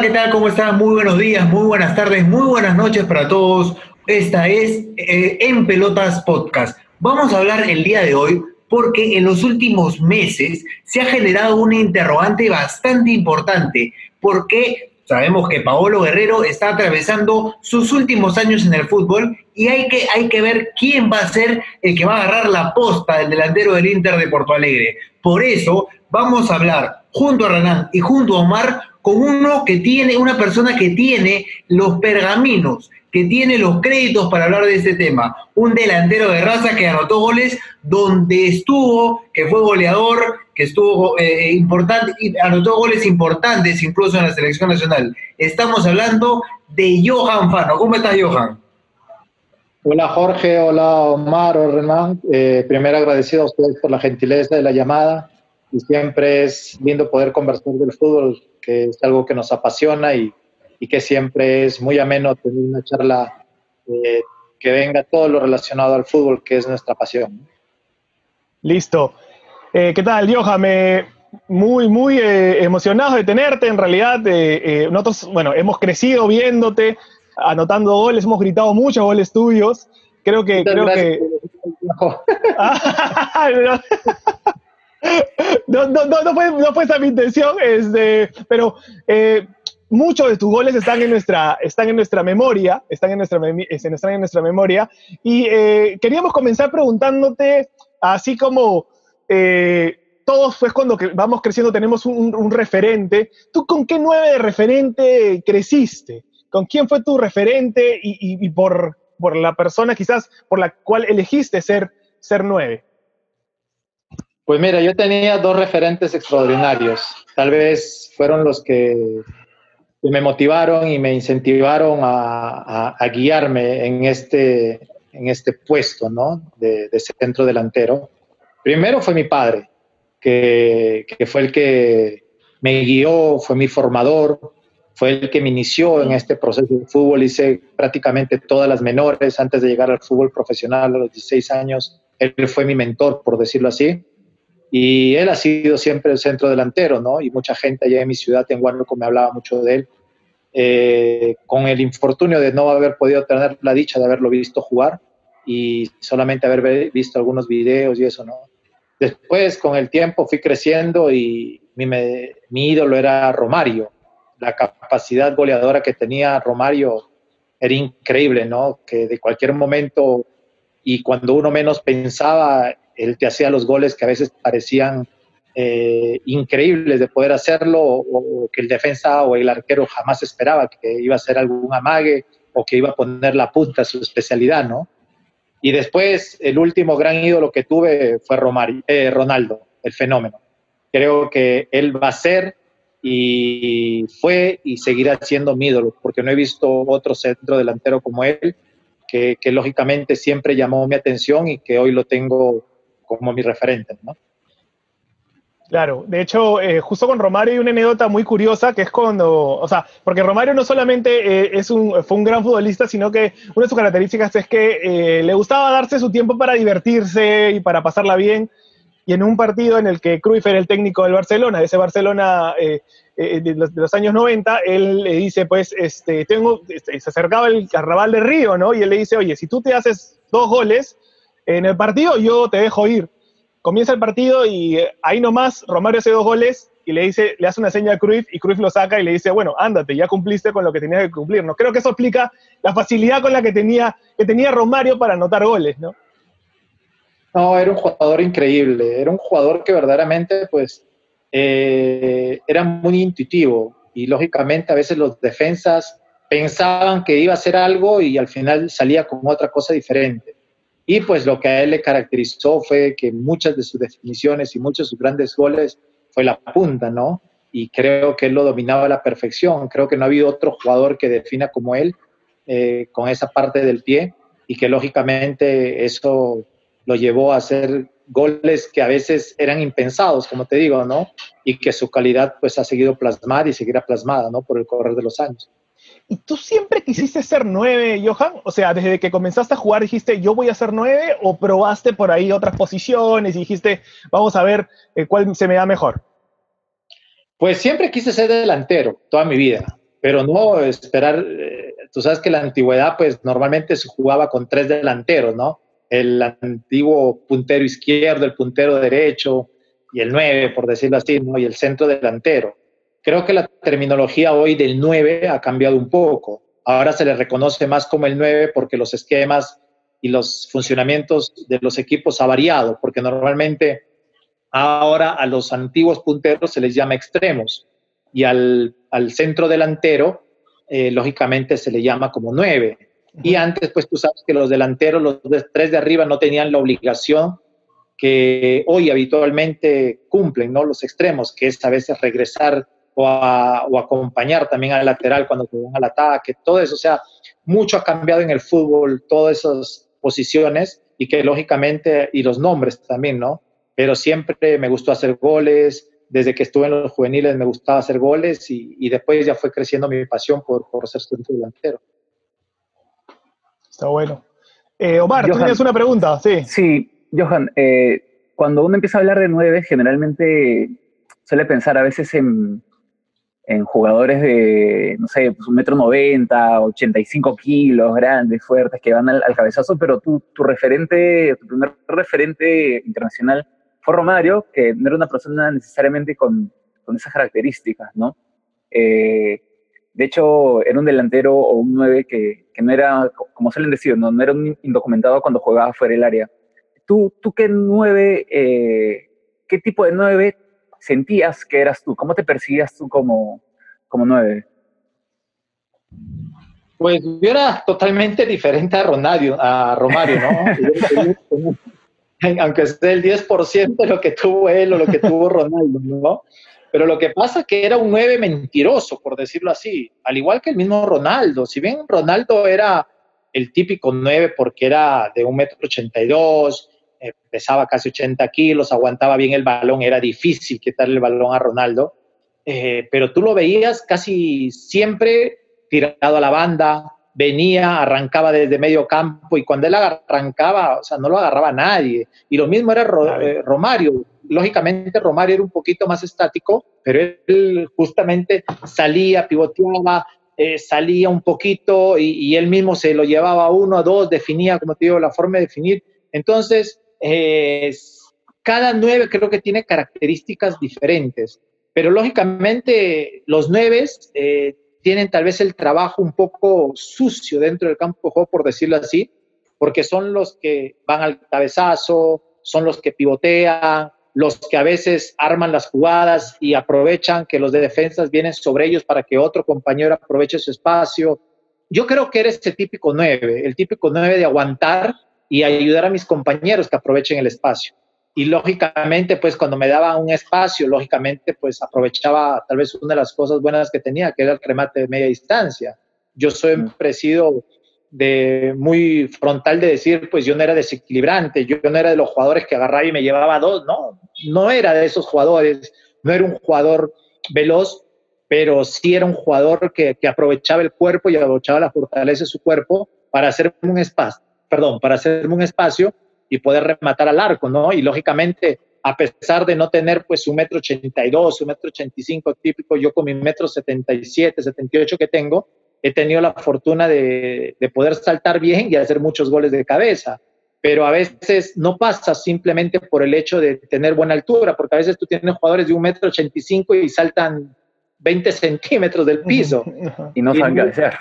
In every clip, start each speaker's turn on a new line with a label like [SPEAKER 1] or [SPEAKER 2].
[SPEAKER 1] ¿qué tal? ¿Cómo están? Muy buenos días, muy buenas tardes, muy buenas noches para todos. Esta es eh, En Pelotas Podcast. Vamos a hablar el día de hoy porque en los últimos meses se ha generado una interrogante bastante importante. Porque sabemos que Paolo Guerrero está atravesando sus últimos años en el fútbol y hay que, hay que ver quién va a ser el que va a agarrar la posta del delantero del Inter de Porto Alegre. Por eso vamos a hablar junto a Renan y junto a Omar con uno que tiene, una persona que tiene los pergaminos, que tiene los créditos para hablar de este tema. Un delantero de raza que anotó goles donde estuvo, que fue goleador, que estuvo eh, importante, anotó goles importantes incluso en la selección nacional. Estamos hablando de Johan Fano. ¿Cómo estás, Johan?
[SPEAKER 2] Hola Jorge, hola Omar o Renan. Eh, primero agradecido a ustedes por la gentileza de la llamada y siempre es lindo poder conversar del fútbol que es algo que nos apasiona y, que siempre es muy ameno tener una charla eh, que venga todo lo relacionado al fútbol, que es nuestra pasión.
[SPEAKER 3] Listo. Eh, ¿Qué tal, Johan? Me, muy, muy eh, emocionado de tenerte. En realidad, nosotros, bueno, hemos crecido viéndote, anotando goles, hemos gritado muchos goles tuyos. Creo que, creo que. no, no, no, fue, no fue esa mi intención, este, pero eh, muchos de tus goles están en nuestra, están en nuestra memoria, están en nuestra, están en nuestra memoria, y eh, queríamos comenzar preguntándote, así como eh, todos pues cuando vamos creciendo tenemos un, referente, ¿tú con qué nueve de referente creciste? ¿Con quién fue tu referente y, por, por la persona quizás por la cual elegiste ser, ser nueve?
[SPEAKER 2] Pues mira, yo tenía dos referentes extraordinarios. Tal vez fueron los que, me motivaron y me incentivaron a, guiarme en este, en este puesto ¿no? de, centro delantero. Primero fue mi padre, que, que fue el que me guió, fue mi formador, fue el que me inició en este proceso de fútbol. Hice prácticamente todas las menores antes de llegar al fútbol profesional a los 16 años. Él fue mi mentor, por decirlo así. Y él ha sido siempre el centro delantero, ¿no? Y mucha gente allá en mi ciudad, en Huánuco, me hablaba mucho de él. Eh, con el infortunio de no haber podido tener la dicha de haberlo visto jugar y solamente haber visto algunos videos y eso, ¿no? Después, con el tiempo, fui creciendo y mi, mi ídolo era Romario. La capacidad goleadora que tenía Romario era increíble, ¿no? Que de cualquier momento y cuando uno menos pensaba, él te hacía los goles que a veces parecían eh, increíbles de poder hacerlo o, que el defensa o el arquero jamás esperaba que iba a hacer algún amague o que iba a poner la punta su especialidad, ¿no? Y después el último gran ídolo que tuve fue Romario, eh, Ronaldo, el fenómeno. Creo que él va a ser y fue y seguirá siendo mi ídolo, porque no he visto otro centro delantero como él, que lógicamente siempre llamó mi atención y que hoy lo tengo como mi referente, ¿no?
[SPEAKER 3] Claro, de hecho, eh, justo con Romario hay una anécdota muy curiosa que es cuando, o sea, porque Romario no solamente eh, es un, fue un gran futbolista, sino que una de sus características es que eh, le gustaba darse su tiempo para divertirse y para pasarla bien. Y en un partido en el que Cruyff era el técnico del Barcelona, de ese Barcelona de los, años 90, él le dice, pues, este, tengo, este, se acercaba el carnaval de Río, ¿no? Y él le dice, oye, si tú te haces dos goles, en el partido yo te dejo ir. Comienza el partido y eh, ahí nomás Romario hace dos goles y le dice, le hace una seña a Cruyff y Cruyff lo saca y le dice, bueno, ándate, ya cumpliste con lo que tenías que cumplir, ¿no? Creo que eso explica la facilidad con la que tenía, que tenía Romario para anotar goles, ¿no?
[SPEAKER 2] No, era un jugador increíble, era un jugador que verdaderamente, pues, eh, era muy intuitivo y lógicamente a veces los defensas pensaban que iba a hacer algo y al final salía con otra cosa diferente. Y pues lo que a él le caracterizó fue que muchas de sus definiciones y muchos de sus grandes goles fue la punta, ¿no? Y creo que él lo dominaba a la perfección. Creo que no ha habido otro jugador que defina como él eh, con esa parte del pie y que lógicamente eso lo llevó a hacer goles que a veces eran impensados, como te digo, ¿no? Y que su calidad pues ha seguido plasmada y seguirá plasmada, ¿no? Por el correr de los años.
[SPEAKER 3] ¿Y tú siempre quisiste ser nueve, Johan? O sea, desde que comenzaste a jugar dijiste, yo voy a ser nueve, o probaste por ahí otras posiciones y dijiste, vamos a ver eh, cuál se me da mejor.
[SPEAKER 2] Pues siempre quise ser delantero, toda mi vida. pero no esperar, eh, tú sabes que la antigüedad pues normalmente se jugaba con tres delanteros, ¿no? El antiguo puntero izquierdo, el puntero derecho y el nueve, por decirlo así, ¿no? Y el centro delantero. Creo que la terminología hoy del nueve ha cambiado un poco. Ahora se le reconoce más como el nueve porque los esquemas y los funcionamientos de los equipos ha variado, porque normalmente ahora a los antiguos punteros se les llama extremos y al, al centro delantero, eh, lógicamente, se le llama como nueve. Y antes, pues tú sabes que los delanteros, los tres de arriba, no tenían la obligación que hoy habitualmente cumplen, ¿no? Los extremos, que es a veces regresar o, o acompañar también al lateral cuando te van al ataque, todo eso. O sea, mucho ha cambiado en el fútbol, todas esas posiciones y que lógicamente, y los nombres también, ¿no? Pero siempre me gustó hacer goles, desde que estuve en los juveniles me gustaba hacer goles y, y después ya fue creciendo mi pasión por, por ser centro delantero.
[SPEAKER 3] Está bueno. Eh, Omar, tú tienes una pregunta, sí.
[SPEAKER 4] Sí, Johan, eh, cuando uno empieza a hablar de nueve, generalmente suele pensar a veces en, en jugadores de, no sé, pues un metro noventa, 85 kilos, grandes, fuertes, que van al, al cabezazo, pero tu, tu referente, tu primer referente internacional fue Romario, que no era una persona necesariamente con, con esas características, ¿no? Eh, de hecho, era un delantero o un 9 que, que, no era, como suelen decir, no, no era un indocumentado cuando jugaba fuera del área. ¿Tú, tú qué 9, eh, qué tipo de 9 sentías que eras tú? ¿Cómo te percibías tú como, como 9?
[SPEAKER 2] Pues yo era totalmente diferente a Romario, a Romario ¿no? aunque sea el 10% de lo que tuvo él o lo que tuvo Ronaldo, ¿no? Pero lo que pasa es que era un 9 mentiroso, por decirlo así, al igual que el mismo Ronaldo. Si bien Ronaldo era el típico 9 porque era de 1,82 m, eh, pesaba casi 80 kilos, aguantaba bien el balón, era difícil quitarle el balón a Ronaldo, eh, pero tú lo veías casi siempre tirado a la banda, venía, arrancaba desde medio campo y cuando él arrancaba, o sea, no lo agarraba nadie. Y lo mismo era eh, Romario. Lógicamente Romario era un poquito más estático, pero él justamente salía, pivoteaba, eh, salía un poquito y, él mismo se lo llevaba a uno, a dos, definía, como te digo, la forma de definir. Entonces, eh, cada nueve creo que tiene características diferentes, pero lógicamente los nueve tienen tal vez el trabajo un poco sucio dentro del campo de juego, por decirlo así, porque son los que van al cabezazo, son los que pivotean, los que a veces arman las jugadas y aprovechan que los de defensas vienen sobre ellos para que otro compañero aproveche su espacio. Yo creo que eres ese típico nueve, el típico nueve de aguantar y ayudar a mis compañeros que aprovechen el espacio y lógicamente, pues cuando me daba un espacio, lógicamente, pues aprovechaba tal vez una de las cosas buenas que tenía, que era el remate de media distancia. Yo siempre he sido de muy frontal de decir, pues yo no era desequilibrante, yo no era de los jugadores que agarraba y me llevaba dos, no, no era de esos jugadores, no era un jugador veloz, pero sí era un jugador que, que aprovechaba el cuerpo y aprovechaba la fortaleza de su cuerpo para hacerme un espacio, perdón, para hacerme un espacio y poder rematar al arco, ¿no? Y lógicamente, a pesar de no tener pues un metro ochenta y dos, un metro ochenta y cinco típico, yo con mi metro setenta y siete, setenta y ocho que tengo, he tenido la fortuna de, de poder saltar bien y hacer muchos goles de cabeza. Pero a veces no pasa simplemente por el hecho de tener buena altura, porque a veces tú tienes jugadores de un metro ochenta y cinco y saltan 20 centímetros del piso.
[SPEAKER 4] Y no saben qué
[SPEAKER 2] hacer.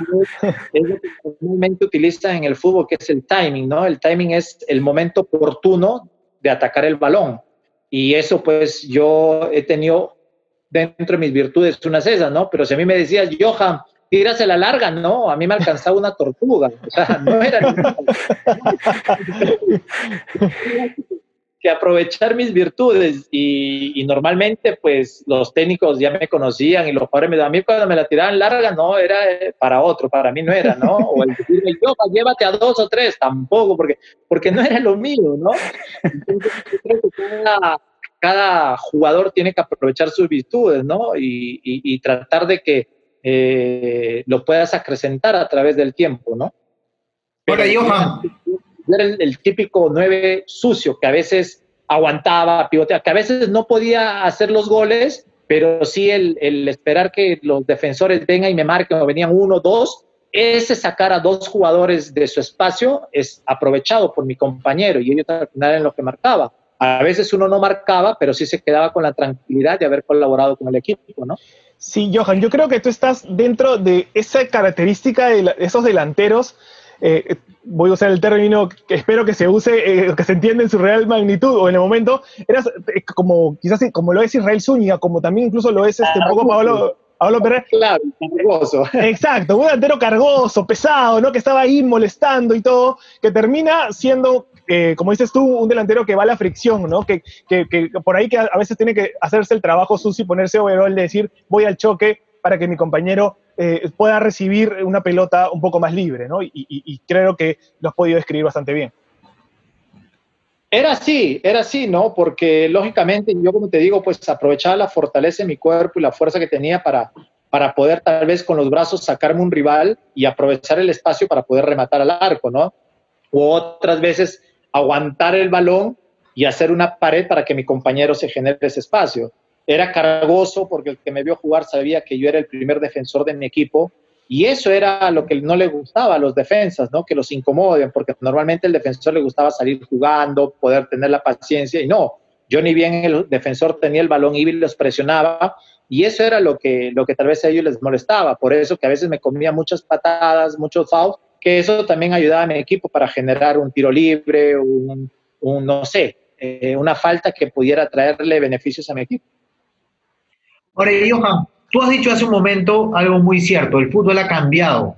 [SPEAKER 2] Es lo que normalmente utilizan en el fútbol, que es el timing, ¿no? El timing es el momento oportuno de atacar el balón. Y eso, pues, yo he tenido dentro de mis virtudes unas esas, ¿no? Pero si a mí me decías, Johan, tírase la larga, no, a mí me alcanzaba una tortuga. O sea, no era. que aprovechar mis virtudes y, normalmente pues los técnicos ya me conocían y los padres me daban, a mí cuando me la tiraban larga no era eh, para otro, para mí no era, ¿no? O el decirme, yo, llévate a dos o tres, tampoco, porque, porque no era lo mío, ¿no? Entonces yo creo que cada, cada jugador tiene que aprovechar sus virtudes, ¿no? Y, y, y tratar de que eh, lo puedas acrecentar a través del tiempo, ¿no?
[SPEAKER 1] Hola, Johan
[SPEAKER 2] era el, típico nueve sucio que a veces aguantaba, pivoteaba, que a veces no podía hacer los goles, pero sí el, el esperar que los defensores vengan y me marquen o venían uno, dos, ese sacar a dos jugadores de su espacio es aprovechado por mi compañero y ellos al final en lo que marcaba. A veces uno no marcaba, pero sí se quedaba con la tranquilidad de haber colaborado con el equipo, ¿no?
[SPEAKER 3] Sí, Johan, yo creo que tú estás dentro de esa característica de esos delanteros eh, voy a usar el término que espero que se use, eh, que se entienda en su real magnitud o en el momento, eras eh, como quizás como lo es Israel Zúñiga, como también incluso lo es este, un poco Pablo, Pablo Pérez.
[SPEAKER 2] Claro, cargoso.
[SPEAKER 3] Exacto, un delantero cargoso, pesado, ¿no? Que estaba ahí molestando y todo, que termina siendo, como dices tú, un delantero que va a la fricción, ¿no? Que, que, que por ahí que a veces tiene que hacerse el trabajo sucio y ponerse overall de decir, voy al choque para que mi compañero eh, pueda recibir una pelota un poco más libre, ¿no? Y, creo que lo has podido describir bastante bien.
[SPEAKER 2] Era así, era así, ¿no? Porque lógicamente yo, como te digo, pues aprovechaba la fortaleza de mi cuerpo y la fuerza que tenía para, para poder tal vez con los brazos sacarme un rival y aprovechar el espacio para poder rematar al arco, ¿no? O otras veces aguantar el balón y hacer una pared para que mi compañero se genere ese espacio era cargoso porque el que me vio jugar sabía que yo era el primer defensor de mi equipo y eso era lo que no le gustaba a los defensas, ¿no? Que los incomoden, porque normalmente el defensor le gustaba salir jugando, poder tener la paciencia y no. Yo ni bien el defensor tenía el balón y los presionaba y eso era lo que, lo que tal vez a ellos les molestaba. Por eso que a veces me comía muchas patadas, muchos fouls, que eso también ayudaba a mi equipo para generar un tiro libre, un, no sé, eh, una falta que pudiera traerle beneficios a mi equipo.
[SPEAKER 1] Ahora, Johan, tú has dicho hace un momento algo muy cierto, el fútbol ha cambiado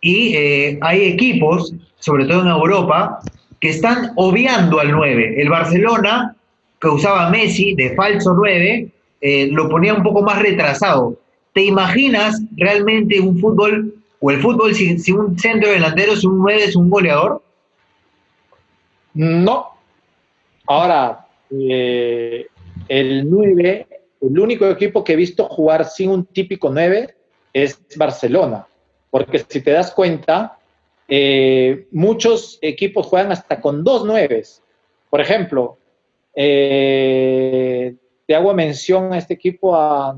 [SPEAKER 1] y eh, hay equipos, sobre todo en Europa, que están obviando al 9. El Barcelona, que usaba Messi de falso 9, eh, lo ponía un poco más retrasado. ¿Te imaginas realmente un fútbol o el fútbol sin, un centro delantero, si un 9 es un goleador?
[SPEAKER 2] No. Ahora, eh, el 9 el único equipo que he visto jugar sin un típico 9 es Barcelona, porque si te das cuenta, eh, muchos equipos juegan hasta con dos 9. Por ejemplo, eh, te hago mención a este equipo a...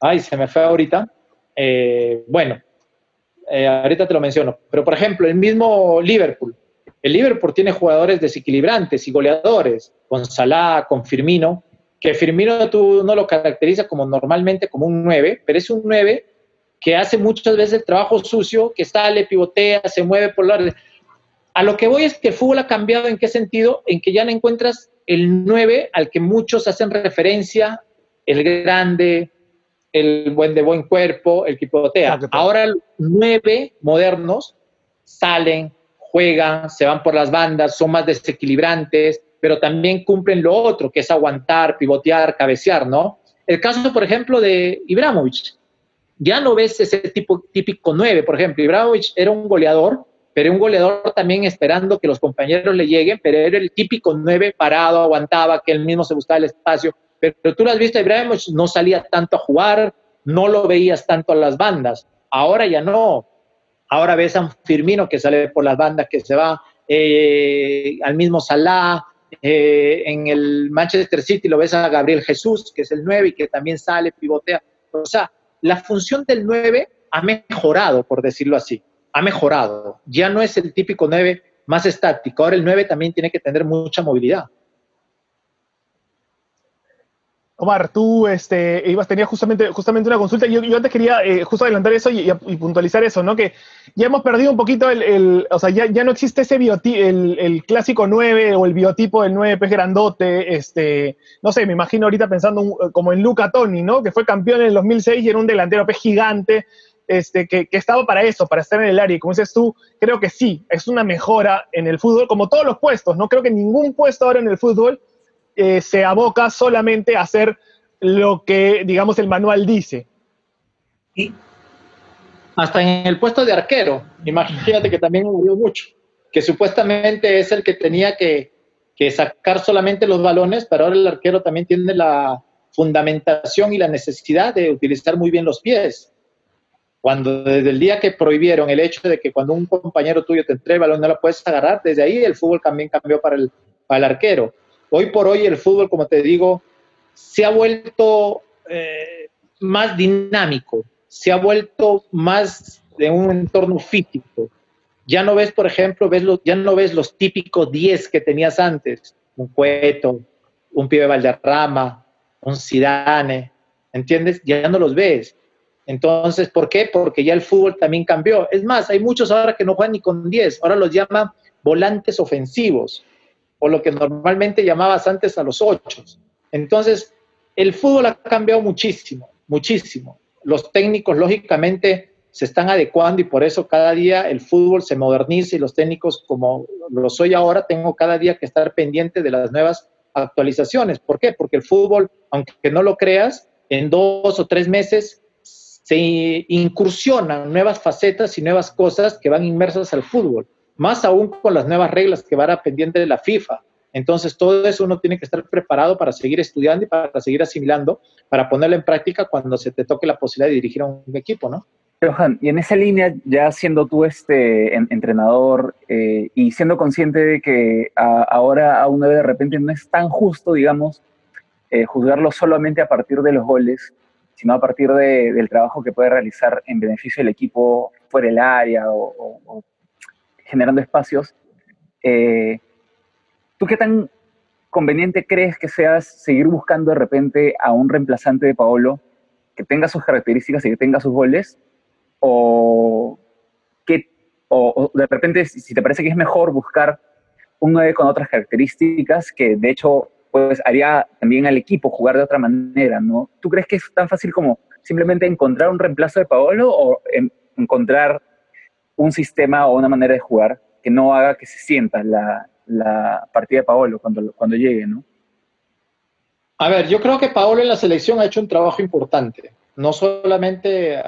[SPEAKER 2] Ay, se me fue ahorita. Eh, bueno, ahorita te lo menciono. Pero, por ejemplo, el mismo Liverpool. El Liverpool tiene jugadores desequilibrantes y goleadores, con Salah, con Firmino, que Firmino tú no lo caracteriza como normalmente como un 9, pero es un 9 que hace muchas veces el trabajo sucio, que sale, pivotea, se mueve por la... A lo que voy es que el fútbol ha cambiado en qué sentido, en que ya no encuentras el 9 al que muchos hacen referencia, el grande, el buen de buen cuerpo, el que pivotea. Ahora los 9 modernos salen, juegan, se van por las bandas, son más desequilibrantes, pero también cumplen lo otro, que es aguantar, pivotear, cabecear, ¿no? El caso, por ejemplo, de Ibrahimovic. Ya no ves ese tipo típico 9, por ejemplo. Ibrahimovic era un goleador, pero un goleador también esperando que los compañeros le lleguen, pero era el típico 9 parado, aguantaba, que él mismo se buscaba el espacio. Pero tú lo has visto, Ibrahimovic no salía tanto a jugar, no lo veías tanto a las bandas. Ahora ya no. Ahora ves a un Firmino que sale por las bandas, que se va, eh, al mismo Salah, eh, en el Manchester City lo ves a Gabriel Jesús, que es el 9 y que también sale, pivotea. O sea, la función del 9 ha mejorado, por decirlo así. Ha mejorado. Ya no es el típico 9 más estático. Ahora el 9 también tiene que tener mucha movilidad.
[SPEAKER 3] Omar, tú este, ibas, tenías justamente, justamente una consulta. Yo, yo antes quería eh, justo adelantar eso y, puntualizar eso, ¿no? Que ya hemos perdido un poquito el, o sea, ya, no existe ese biotipo, el, clásico 9 o el biotipo del 9 pez grandote, este, no sé, me imagino ahorita pensando como en Luca Toni, ¿no? Que fue campeón en el 2006 y era un delantero pez gigante, este, que, que, estaba para eso, para estar en el área. Y como dices tú, creo que sí, es una mejora en el fútbol, como todos los puestos, ¿no? Creo que ningún puesto ahora en el fútbol eh, se aboca solamente a hacer lo que, digamos, el manual dice.
[SPEAKER 2] Y hasta en el puesto de arquero, imagínate que también murió mucho, que supuestamente es el que tenía que, que sacar solamente los balones, pero ahora el arquero también tiene la fundamentación y la necesidad de utilizar muy bien los pies. Cuando desde el día que prohibieron el hecho de que cuando un compañero tuyo te entrega el balón no lo puedes agarrar, desde ahí el fútbol también cambió para el, para el arquero. Hoy por hoy el fútbol, como te digo, se ha vuelto eh, más dinámico, se ha vuelto más de un entorno físico. Ya no ves, por ejemplo, ves ya no ves los típicos 10 que tenías antes, un Cueto, un Pibe Valderrama, un Zidane, ¿entiendes? Ya no los ves. Entonces, ¿por qué? Porque ya el fútbol también cambió. Es más, hay muchos ahora que no juegan ni con 10, ahora los llaman volantes ofensivos, o lo que normalmente llamabas antes a los 8. Entonces, el fútbol ha cambiado muchísimo, muchísimo. Los técnicos, lógicamente, se están adecuando y por eso cada día el fútbol se moderniza y los técnicos, como lo soy ahora, tengo cada día que estar pendiente de las nuevas actualizaciones. ¿Por qué? Porque el fútbol, aunque no lo creas, en dos o tres meses se incursionan nuevas facetas y nuevas cosas que van inmersas al fútbol, más aún con las nuevas reglas que van a pendiente de la FIFA. Entonces, todo eso uno tiene que estar preparado para seguir estudiando y para seguir asimilando, para ponerlo en práctica cuando se te toque la posibilidad de dirigir a un equipo, ¿no?
[SPEAKER 4] Johan, y en esa línea, ya siendo tú este entrenador eh, y siendo consciente de que ahora a uno de repente no es tan justo, digamos, eh, juzgarlo solamente a partir de los goles, sino a partir del trabajo que puede realizar en beneficio del equipo fuera del área o, generando espacios. Eh, ¿Tú qué tan conveniente crees que sea seguir buscando de repente a un reemplazante de Paolo que tenga sus características y que tenga sus goles? ¿O, que, o, de repente, si te parece que es mejor buscar un 9 con otras características que de hecho pues haría también al equipo jugar de otra manera, ¿no? ¿Tú crees que es tan fácil como simplemente encontrar un reemplazo de Paolo o encontrar un sistema o una manera de jugar que no haga que se sienta la, la partida de Paolo cuando, cuando llegue, ¿no?
[SPEAKER 2] A ver, yo creo que Paolo en la selección ha hecho un trabajo importante. No solamente,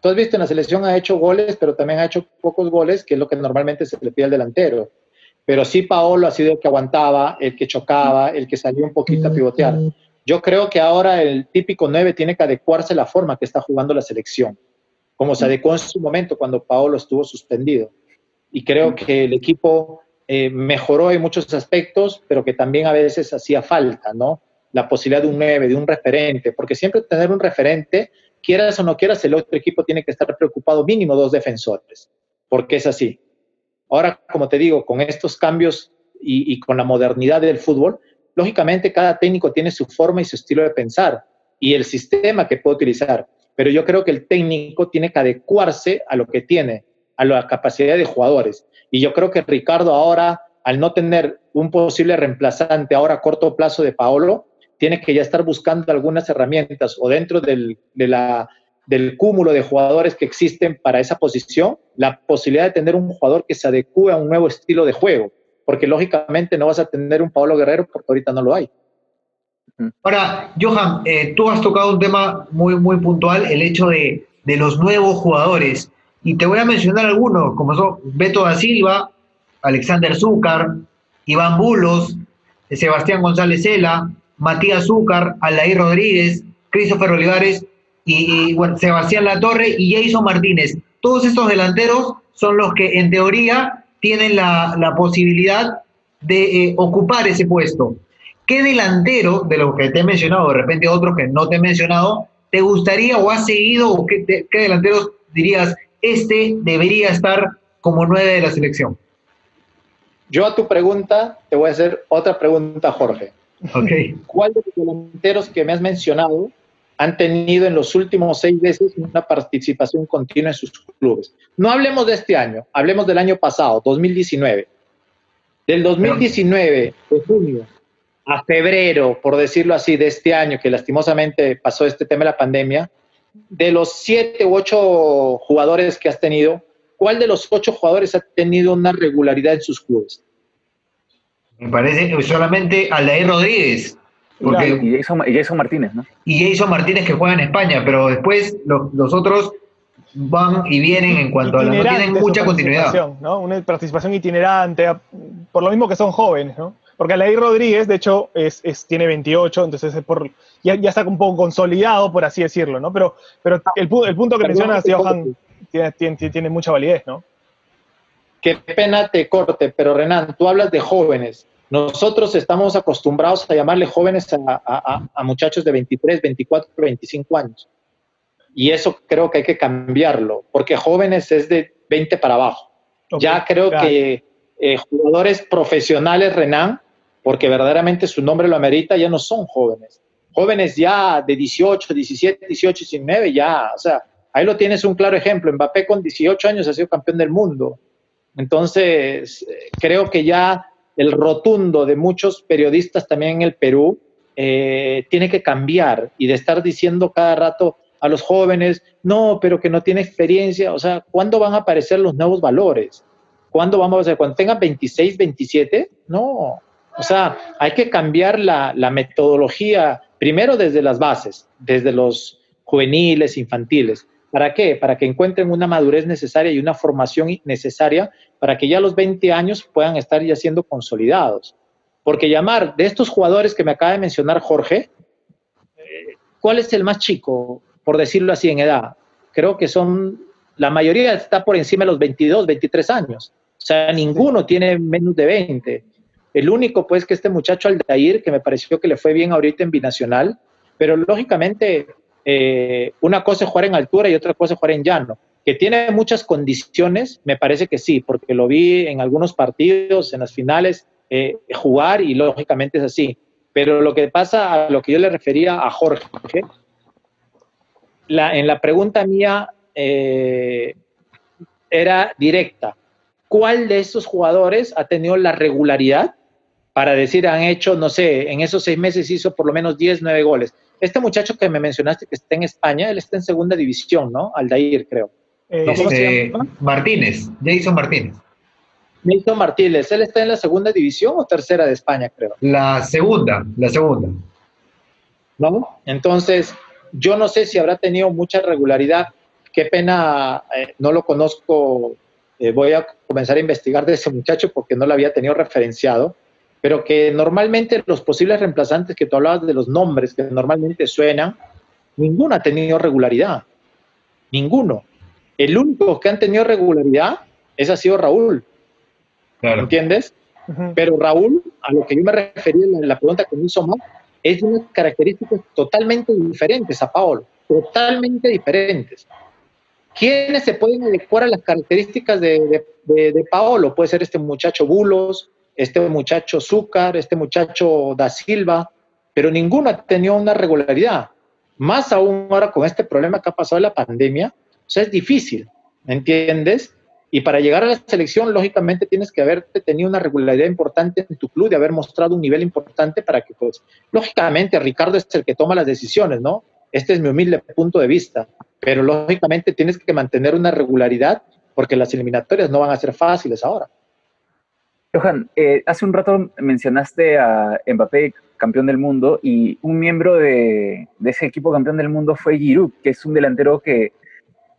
[SPEAKER 2] tú has visto en la selección ha hecho goles, pero también ha hecho pocos goles, que es lo que normalmente se le pide al delantero. Pero sí Paolo ha sido el que aguantaba, el que chocaba, el que salió un poquito a pivotear. Yo creo que ahora el típico 9 tiene que adecuarse a la forma que está jugando la selección, como se adecuó en su momento cuando Paolo estuvo suspendido. Y creo que el equipo eh, mejoró en muchos aspectos, pero que también a veces hacía falta, ¿no? La posibilidad de un 9, de un referente, porque siempre tener un referente, quieras o no quieras, el otro equipo tiene que estar preocupado mínimo dos defensores, porque es así. Ahora, como te digo, con estos cambios y, y con la modernidad del fútbol, lógicamente cada técnico tiene su forma y su estilo de pensar y el sistema que puede utilizar, pero yo creo que el técnico tiene que adecuarse a lo que tiene, a la capacidad de jugadores. Y yo creo que Ricardo ahora, al no tener un posible reemplazante ahora a corto plazo de Paolo, tiene que ya estar buscando algunas herramientas o dentro del, del cúmulo de jugadores que existen para esa posición, la posibilidad de tener un jugador que se adecue a un nuevo estilo de juego, porque lógicamente no vas a tener un Paolo Guerrero porque ahorita no lo hay.
[SPEAKER 1] Ahora, Johan, eh, tú has tocado un tema muy, muy puntual, el hecho de, de los nuevos jugadores. Y te voy a mencionar algunos, como son Beto da Silva, Alexander Zúcar, Iván Bulos, Sebastián González Cela, Matías Zúcar, Alaí Rodríguez, Christopher Olivares y, Sebastián Latorre y Jason Martínez. Todos estos delanteros son los que en teoría tienen la, posibilidad de eh, ocupar ese puesto. ¿Qué delantero de los que te he mencionado, de repente otros que no te he mencionado, te gustaría o has seguido o qué, qué delanteros dirías, este debería estar como nueve de la selección?
[SPEAKER 2] Yo a tu pregunta te voy a hacer otra pregunta, Jorge.
[SPEAKER 1] Okay.
[SPEAKER 2] ¿Cuál de los delanteros que me has mencionado han tenido en los últimos seis meses una participación continua en sus clubes? No hablemos de este año, hablemos del año pasado, 2019. Del 2019, de junio a febrero, por decirlo así, de este año, que lastimosamente pasó este tema de la pandemia, de los siete u ocho jugadores que has tenido, ¿cuál de los ocho jugadores ha tenido una regularidad en sus clubes?
[SPEAKER 1] Me parece solamente Aldair Rodríguez.
[SPEAKER 4] y, Jason, Martínez, ¿no?
[SPEAKER 1] Y Jason Martínez que juega en España, pero después los, otros van y vienen en cuanto a la, no tienen mucha continuidad.
[SPEAKER 3] ¿no? Una participación itinerante, por lo mismo que son jóvenes, ¿no? Porque Alain Rodríguez, de hecho, es, tiene 28, entonces es por, ya, está un poco consolidado, por así decirlo, ¿no? Pero, pero el, el punto que mencionas, Johan, tiene, tiene, tiene, mucha validez, ¿no?
[SPEAKER 2] Qué pena te corte, pero Renan, tú hablas de jóvenes. Nosotros estamos acostumbrados a llamarle jóvenes a, muchachos de 23, 24, 25 años. Y eso creo que hay que cambiarlo, porque jóvenes es de 20 para abajo. ya creo que eh, jugadores profesionales, Renan, porque verdaderamente su nombre lo amerita, ya no son jóvenes. Jóvenes ya de 18, 17, 18, 19, ya, o sea, ahí lo tienes un claro ejemplo. Mbappé con 18 años ha sido campeón del mundo. Entonces, eh, creo que ya el rotundo de muchos periodistas también en el Perú eh, tiene que cambiar y de estar diciendo cada rato a los jóvenes, no, pero que no tiene experiencia, o sea, ¿cuándo van a aparecer los nuevos valores? ¿Cuándo vamos a? Cuando tengan 26, 27? No, o sea, hay que cambiar la, metodología primero desde las bases, desde los juveniles, infantiles. ¿Para qué? Para que encuentren una madurez necesaria y una formación necesaria para que ya a los 20 años puedan estar ya siendo consolidados. Porque llamar de estos jugadores que me acaba de mencionar Jorge, eh, ¿cuál es el más chico, por decirlo así, en edad? Creo que son, la mayoría está por encima de los 22, 23 años. O sea, ninguno tiene menos de 20. El único, pues, que este muchacho Aldair, que me pareció que le fue bien ahorita en binacional, pero lógicamente eh, una cosa es jugar en altura y otra cosa es jugar en llano. Que tiene muchas condiciones, me parece que sí, porque lo vi en algunos partidos, en las finales, eh, jugar y lógicamente es así. Pero lo que pasa a lo que yo le refería a Jorge, en la pregunta mía eh, era directa. ¿Cuál de estos jugadores ha tenido la regularidad para decir, han hecho, no sé, en esos seis meses hizo por lo menos 10, 9 goles. Este muchacho que me mencionaste que está en España, él está en segunda división, ¿no? Aldair, creo.
[SPEAKER 1] Este, Martínez, Jason Martínez.
[SPEAKER 2] Jason Martínez, ¿él está en la segunda división o tercera de España, creo?
[SPEAKER 1] La segunda, la segunda.
[SPEAKER 2] ¿No? Entonces, yo no sé si habrá tenido mucha regularidad. Qué pena, eh, no lo conozco. Eh, voy a comenzar a investigar de ese muchacho porque no lo había tenido referenciado pero que normalmente los posibles reemplazantes que tú hablabas de los nombres que normalmente suenan, ninguno ha tenido regularidad. Ninguno. El único que han tenido regularidad es ha sido Raúl. ¿Entiendes? Pero Raúl, a lo que yo me refería en la pregunta que me hizo más, es de unas características totalmente diferentes a Paolo, totalmente diferentes. ¿Quiénes se pueden adecuar a las características de, de, de Paolo? Puede ser este muchacho Bulos, este muchacho Zúcar, este muchacho Da Silva, pero ninguno ha tenido una regularidad. Más aún ahora con este problema que ha pasado la pandemia, o sea, es difícil, ¿me entiendes? Y para llegar a la selección, lógicamente tienes que haber tenido una regularidad importante en tu club, de haber mostrado un nivel importante para que, pues, lógicamente, Ricardo es el que toma las decisiones, ¿no? Este es mi humilde punto de vista, pero lógicamente tienes que mantener una regularidad porque las eliminatorias no van a ser fáciles ahora.
[SPEAKER 4] Johan, eh, hace un rato mencionaste a Mbappé, campeón del mundo, y un miembro de, ese equipo campeón del mundo fue Giroud, que es un delantero que,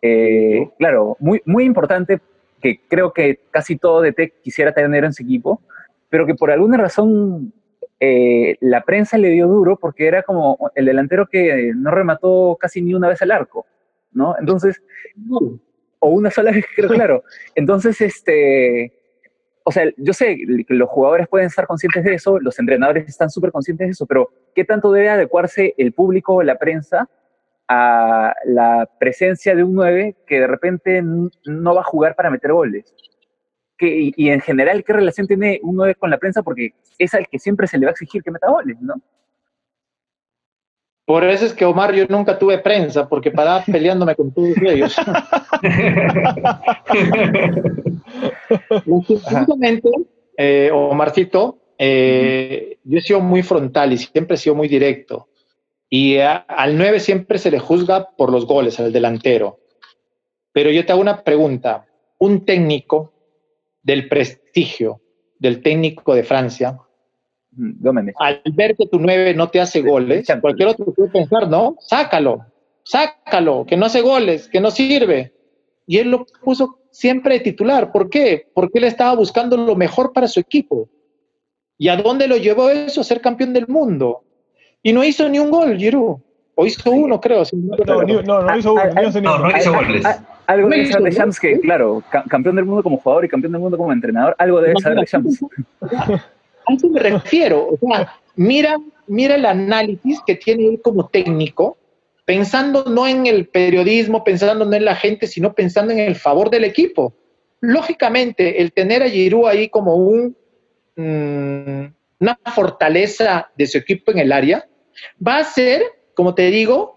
[SPEAKER 4] eh, claro, muy, muy importante, que creo que casi todo de Tech quisiera tener en su equipo, pero que por alguna razón eh, la prensa le dio duro porque era como el delantero que no remató casi ni una vez al arco, ¿no? Entonces, o una sola vez, creo, claro. Entonces, este o sea, yo sé que los jugadores pueden estar conscientes de eso, los entrenadores están súper conscientes de eso, pero ¿qué tanto debe adecuarse el público la prensa a la presencia de un 9 que de repente no va a jugar para meter goles? ¿Qué, y, en general, ¿qué relación tiene un 9 con la prensa? Porque es al que siempre se le va a exigir que meta goles, ¿no?
[SPEAKER 2] Por eso es que Omar yo nunca tuve prensa, porque paraba peleándome con todos ellos. Justamente, eh, Omarcito, eh, yo he sido muy frontal y siempre he sido muy directo. Y al 9 siempre se le juzga por los goles, al delantero. Pero yo te hago una pregunta. Un técnico del prestigio, del técnico de Francia, al ver que tu 9 no te hace goles, cualquier otro puede pensar, no, sácalo, sácalo, que no hace goles, que no sirve. Y él lo puso siempre de titular. ¿Por qué? Porque él estaba buscando lo mejor para su equipo. ¿Y a dónde lo llevó eso? Ser campeón del mundo. Y no hizo ni un gol, Giroud. O hizo uno, creo.
[SPEAKER 3] No, no, no, hizo,
[SPEAKER 1] ah, ah, no, no hizo goles.
[SPEAKER 4] Algo debe saber de Shams que, claro, campeón del mundo como jugador y campeón del mundo como entrenador, algo debe saber de Shams.
[SPEAKER 2] A eso me refiero. O sea, mira, mira el análisis que tiene él como técnico, pensando no en el periodismo, pensando no en la gente, sino pensando en el favor del equipo. Lógicamente, el tener a Giroud ahí como un, mm, una fortaleza de su equipo en el área, va a ser, como te digo,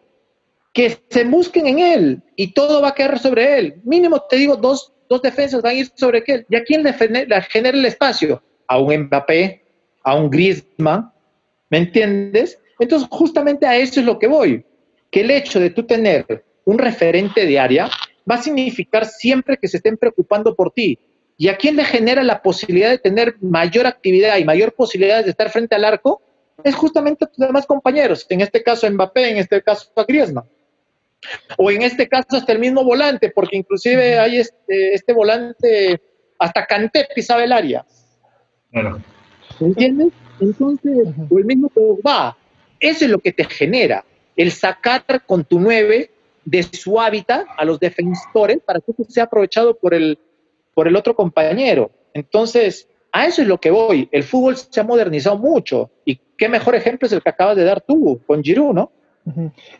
[SPEAKER 2] que se busquen en él y todo va a caer sobre él. Mínimo, te digo, dos, dos defensas van a ir sobre él. ¿Y a quién le, genera el espacio? A un Mbappé, a un Griezmann, ¿me entiendes? Entonces, justamente a eso es lo que voy, que el hecho de tú tener un referente de área va a significar siempre que se estén preocupando por ti. ¿Y a quién le genera la posibilidad de tener mayor actividad y mayor posibilidad de estar frente al arco? Es justamente a tus demás compañeros, en este caso a Mbappé, en este caso a Griezmann. O en este caso hasta el mismo volante, porque inclusive hay este, este volante, hasta Canté pisaba el área. Claro. ¿Entiendes? Entonces, o el mismo va. Eso es lo que te genera, el sacar con tu 9 de su hábitat a los defensores para que sea aprovechado por el, por el otro compañero. Entonces, a eso es lo que voy. El fútbol se ha modernizado mucho y qué mejor ejemplo es el que acabas de dar tú con Giroud, ¿no?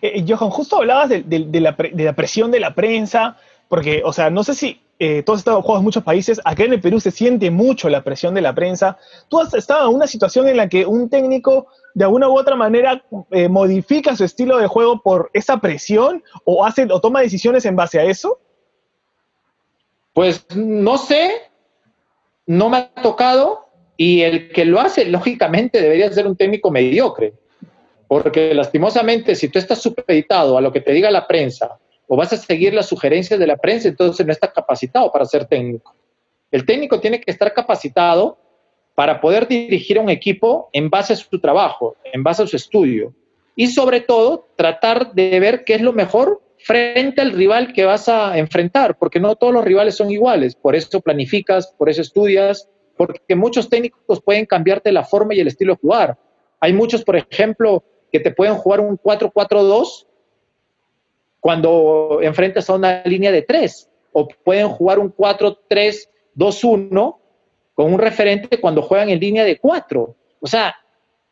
[SPEAKER 3] Eh, Johan, justo hablabas de, la presión de la prensa, porque, o sea, no sé si eh, tú estado en muchos países, acá en el Perú se siente mucho la presión de la prensa. ¿Tú has estado en una situación en la que un técnico de alguna u otra manera eh, modifica su estilo de juego por esa presión o, hace, o toma decisiones en base a eso?
[SPEAKER 2] Pues no sé, no me ha tocado y el que lo hace, lógicamente, debería ser un técnico mediocre. Porque lastimosamente, si tú estás supeditado a lo que te diga la prensa o vas a seguir las sugerencias de la prensa, entonces no estás capacitado para ser técnico. El técnico tiene que estar capacitado para poder dirigir a un equipo en base a su trabajo, en base a su estudio. Y sobre todo, tratar de ver qué es lo mejor frente al rival que vas a enfrentar, porque no todos los rivales son iguales. Por eso planificas, por eso estudias, porque muchos técnicos pueden cambiarte la forma y el estilo de jugar. Hay muchos, por ejemplo, que te pueden jugar un 4-4-2 cuando enfrentas a una línea de 3, o pueden jugar un 4-3-2-1 con un referente cuando juegan en línea de 4. O sea,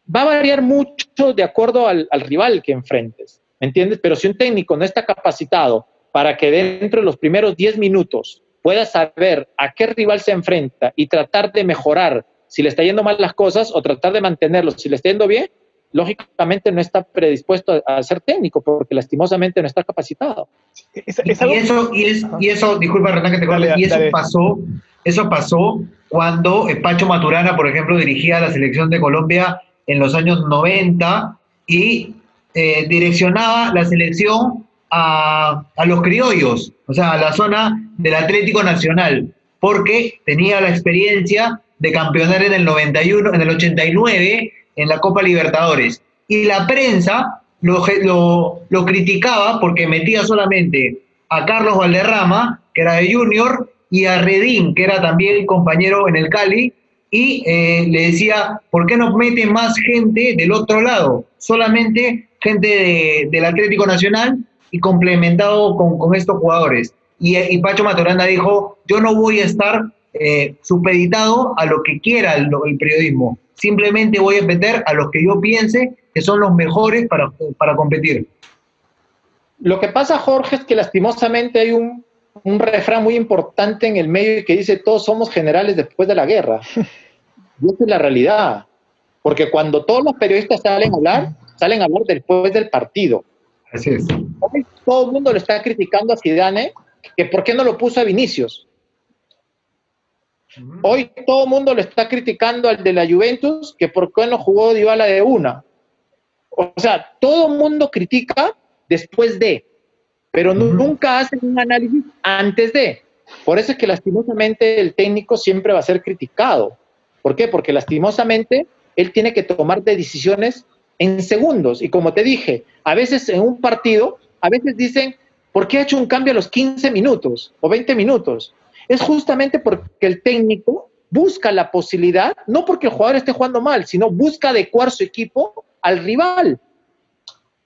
[SPEAKER 2] va a variar mucho de acuerdo al, al rival que enfrentes, ¿me entiendes? Pero si un técnico no está capacitado para que dentro de los primeros 10 minutos pueda saber a qué rival se enfrenta y tratar de mejorar si le está yendo mal las cosas o tratar de mantenerlo si le está yendo bien, lógicamente no está predispuesto a, ser técnico porque lastimosamente no está capacitado.
[SPEAKER 1] y, eso, y, eso, disculpa Renan que te y eso pasó, eso pasó cuando eh, Pacho Maturana, por ejemplo, dirigía la selección de Colombia en los años 90 y eh, direccionaba la selección a, a, los criollos, o sea, a la zona del Atlético Nacional, porque tenía la experiencia de campeonar en el 91, en el 89 en la Copa Libertadores. Y la prensa lo, lo, criticaba porque metía solamente a Carlos Valderrama, que era de Junior, y a Redín, que era también compañero en el Cali, y eh, le decía, ¿por qué no mete más gente del otro lado? Solamente gente del Atlético Nacional y complementado con, estos jugadores. Y, y, Pacho Maturana dijo, yo no voy a estar eh, supeditado a lo que quiera el, periodismo. Simplemente voy a meter a los que yo piense que son los mejores para, para competir.
[SPEAKER 2] Lo que pasa, Jorge, es que lastimosamente hay un, un refrán muy importante en el medio que dice todos somos generales después de la guerra. Y esa es la realidad. Porque cuando todos los periodistas salen a hablar, salen a hablar después del partido.
[SPEAKER 1] Así es.
[SPEAKER 2] todo el mundo le está criticando a Zidane que por qué no lo puso a Vinicius. Hoy todo el mundo le está criticando al de la Juventus que por qué no jugó Dybala de una. O sea, todo el mundo critica después de, pero nunca hacen un análisis antes de. Por eso es que lastimosamente el técnico siempre va a ser criticado. ¿Por qué? Porque lastimosamente él tiene que tomar decisiones en segundos. Y como te dije, a veces en un partido, a veces dicen, ¿por qué ha hecho un cambio a los 15 minutos o 20 minutos? Es justamente porque el técnico busca la posibilidad, no porque el jugador esté jugando mal, sino busca adecuar su equipo al rival.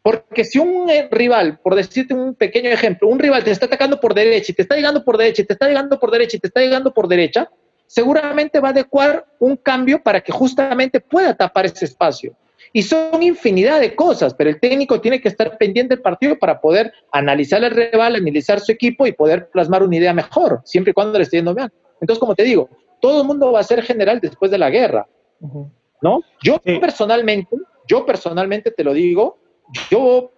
[SPEAKER 2] Porque si un eh, rival, por decirte un pequeño ejemplo, un rival te está atacando por derecha y te está llegando por derecha y te está llegando por derecha y te está llegando por derecha, seguramente va a adecuar un cambio para que justamente pueda tapar ese espacio. Y son infinidad de cosas, pero el técnico tiene que estar pendiente del partido para poder analizar el rival, analizar su equipo y poder plasmar una idea mejor, siempre y cuando le esté yendo bien. Entonces, como te digo, todo el mundo va a ser general después de la guerra, ¿no? Yo personalmente, yo personalmente te lo digo, yo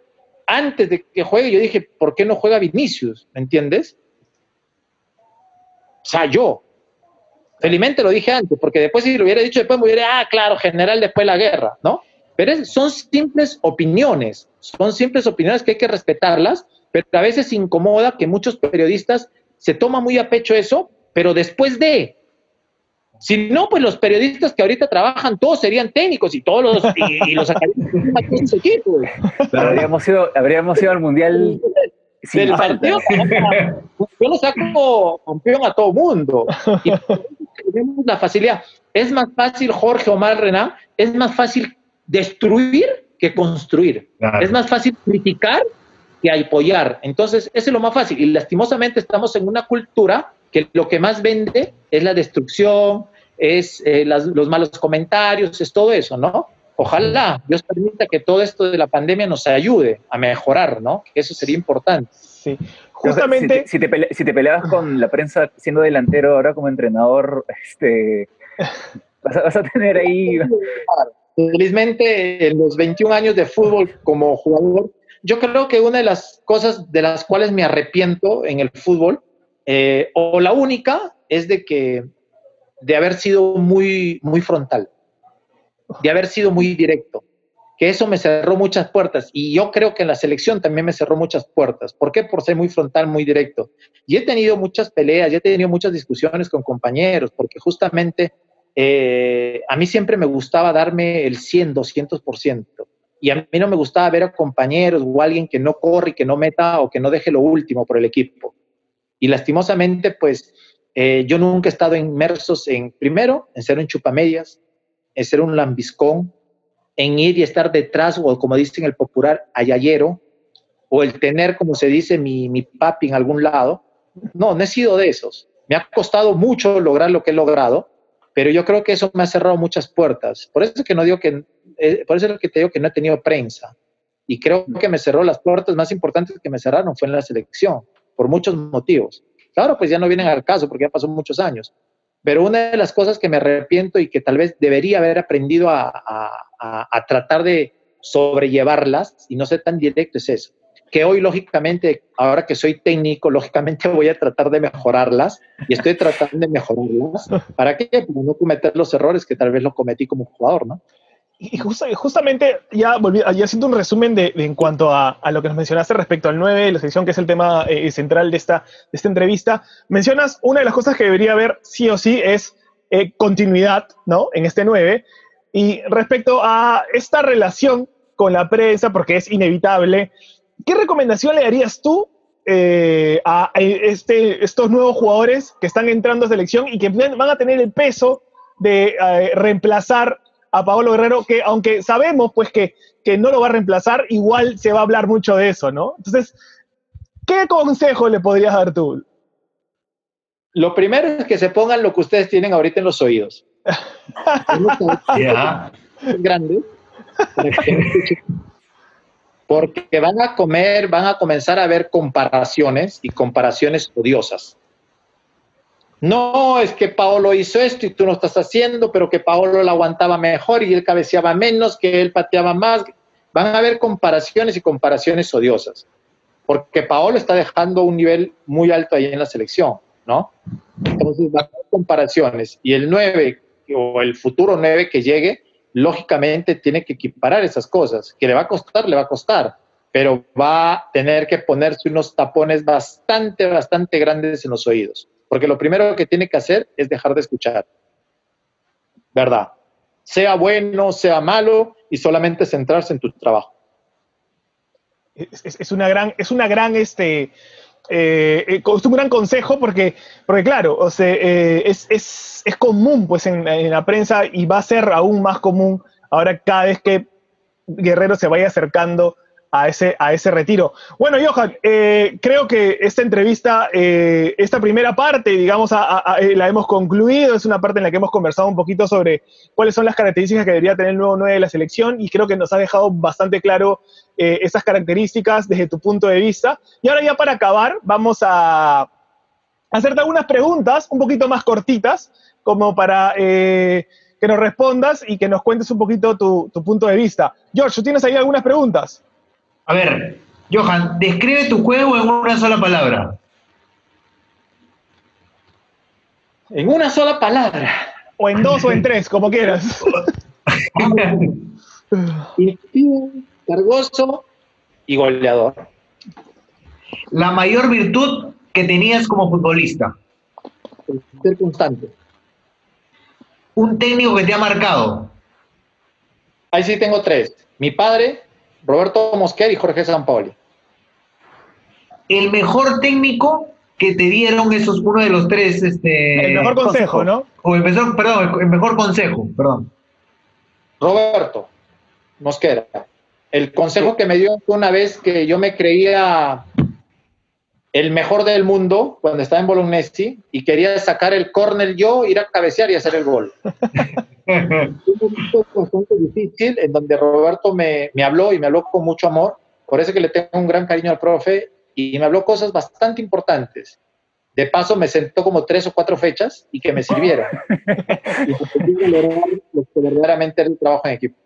[SPEAKER 2] antes de que juegue, yo dije, ¿por qué no juega Vinicius? ¿Me entiendes? O sea, yo. Felizmente lo dije antes, porque después si lo hubiera dicho después me hubiera, ah, claro, general después de la guerra, ¿no? Pero son simples opiniones, son simples opiniones que hay que respetarlas, pero a veces incomoda que muchos periodistas se toman muy a pecho eso, pero después de, si no, pues los periodistas que ahorita trabajan, todos serían técnicos y todos los, y, los académicos equipos.
[SPEAKER 4] Pero habríamos ido, habríamos ido al Mundial
[SPEAKER 2] del partido. Yo lo saco campeón a todo mundo. Y tenemos la facilidad. Es más fácil, Jorge Omar Renan, es más fácil destruir que construir. Es más fácil criticar que apoyar. Entonces, ese es lo más fácil. Y lastimosamente estamos en una cultura que lo que más vende es la destrucción, es eh, los malos comentarios, es todo eso, ¿no? Ojalá Dios permita que todo esto de la pandemia nos ayude a mejorar, ¿no? Eso sería importante.
[SPEAKER 3] Sí. Justamente.
[SPEAKER 4] si, te, peleabas con la prensa siendo delantero, ahora como entrenador, este, vas, a, tener ahí.
[SPEAKER 2] Felizmente, en los 21 años de fútbol como jugador, yo creo que una de las cosas de las cuales me arrepiento en el fútbol, eh, o la única, es de que de haber sido muy, muy frontal, de haber sido muy directo, que eso me cerró muchas puertas y yo creo que en la selección también me cerró muchas puertas. ¿Por qué? Por ser muy frontal, muy directo. Y he tenido muchas peleas, y he tenido muchas discusiones con compañeros, porque justamente eh, a mí siempre me gustaba darme el 100, 200%. Y a mí no me gustaba ver a compañeros o alguien que no corre y que no meta o que no deje lo último por el equipo. Y lastimosamente, pues eh, yo nunca he estado inmersos en, primero, en ser un chupamedias, en ser un lambiscón, en ir y estar detrás, o como dicen el popular, ayayero, o el tener, como se dice, mi, mi papi en algún lado. No, no he sido de esos. Me ha costado mucho lograr lo que he logrado, pero yo creo que eso me ha cerrado muchas puertas. Por eso es que no digo que, eh, por eso es que te digo que no he tenido prensa. Y creo que me cerró las puertas más importantes que me cerraron fue en la selección, por muchos motivos. Claro, pues ya no vienen al caso porque ya pasó muchos años. Pero una de las cosas que me arrepiento y que tal vez debería haber aprendido a, a tratar de sobrellevarlas y no ser tan directo es eso que hoy, lógicamente, ahora que soy técnico, lógicamente voy a tratar de mejorarlas y estoy tratando de mejorarlas. ¿Para qué? Para no cometer los errores que tal vez lo cometí como jugador, ¿no?
[SPEAKER 3] Y justamente, ya, volví, ya haciendo un resumen de, en cuanto a, a, lo que nos mencionaste respecto al 9, la selección, que es el tema eh, central de esta, de esta entrevista, mencionas una de las cosas que debería haber sí o sí es eh, continuidad, ¿no? En este 9. Y respecto a esta relación con la prensa, porque es inevitable, ¿qué recomendación le darías tú eh, a este, estos nuevos jugadores que están entrando a selección y que van a tener el peso de reemplazar a Paolo Guerrero, que aunque sabemos pues que, que no lo va a reemplazar, igual se va a hablar mucho de eso, ¿no? Entonces, ¿qué consejo le podrías dar tú?
[SPEAKER 2] Lo primero es que se pongan lo que ustedes tienen ahorita en los oídos. Grande. Porque van a comer, van a comenzar a ver comparaciones y comparaciones odiosas no, es que Paolo hizo esto y tú no estás haciendo, pero que Paolo la aguantaba mejor y él cabeceaba menos, que él pateaba más. Van a haber comparaciones y comparaciones odiosas, porque Paolo está dejando un nivel muy alto ahí en la selección, ¿no? Entonces van a haber comparaciones y el 9 o el futuro 9 que llegue, lógicamente tiene que equiparar esas cosas, que le va a costar, le va a costar, pero va a tener que ponerse unos tapones bastante, bastante grandes en los oídos porque lo primero que tiene que hacer es dejar de escuchar. ¿Verdad? Sea bueno, sea malo, y solamente centrarse en tu trabajo.
[SPEAKER 3] Es, una gran, es una gran, este, eh, eh, es un gran consejo porque, porque claro, o sea, eh, es, es, es, común pues en, en, la prensa y va a ser aún más común ahora cada vez que Guerrero se vaya acercando a ese, a ese retiro. Bueno, Johan, eh, creo que esta entrevista, eh, esta primera parte, digamos, eh, la hemos concluido. Es una parte en la que hemos conversado un poquito sobre cuáles son las características que debería tener el nuevo 9 de la selección y creo que nos ha dejado bastante claro esas características desde tu punto de vista. Y ahora ya para acabar, vamos a hacerte algunas preguntas un poquito más cortitas, como para que nos respondas y que nos cuentes un poquito tu, tu punto de vista. George, ¿tienes ahí algunas preguntas?
[SPEAKER 1] A ver, Johan, describe tu juego en una sola palabra.
[SPEAKER 2] En una sola palabra.
[SPEAKER 3] O en dos o en tres, como quieras.
[SPEAKER 2] cargoso y goleador.
[SPEAKER 1] La mayor virtud que tenías como futbolista.
[SPEAKER 2] Ser constante.
[SPEAKER 1] Un técnico que te ha marcado.
[SPEAKER 2] Ahí sí tengo tres. Mi padre, Roberto Mosquera y Jorge Sampaoli.
[SPEAKER 1] El mejor técnico que te dieron esos, uno de los tres, este...
[SPEAKER 3] El mejor consejo, ¿no?
[SPEAKER 1] O el mejor, perdón, el mejor consejo, perdón.
[SPEAKER 2] Roberto Mosquera. El consejo que me dio una vez que yo me creía el mejor del mundo cuando estaba en Bolognesi y quería sacar el córner yo, ir a cabecear y hacer el gol. un momento bastante difícil en donde Roberto me, me, habló y me habló con mucho amor, por eso que le tengo un gran cariño al profe y me habló cosas bastante importantes. De paso me sentó como tres o cuatro fechas y que me sirvieron. y lo que verdaderamente era el trabajo en equipo.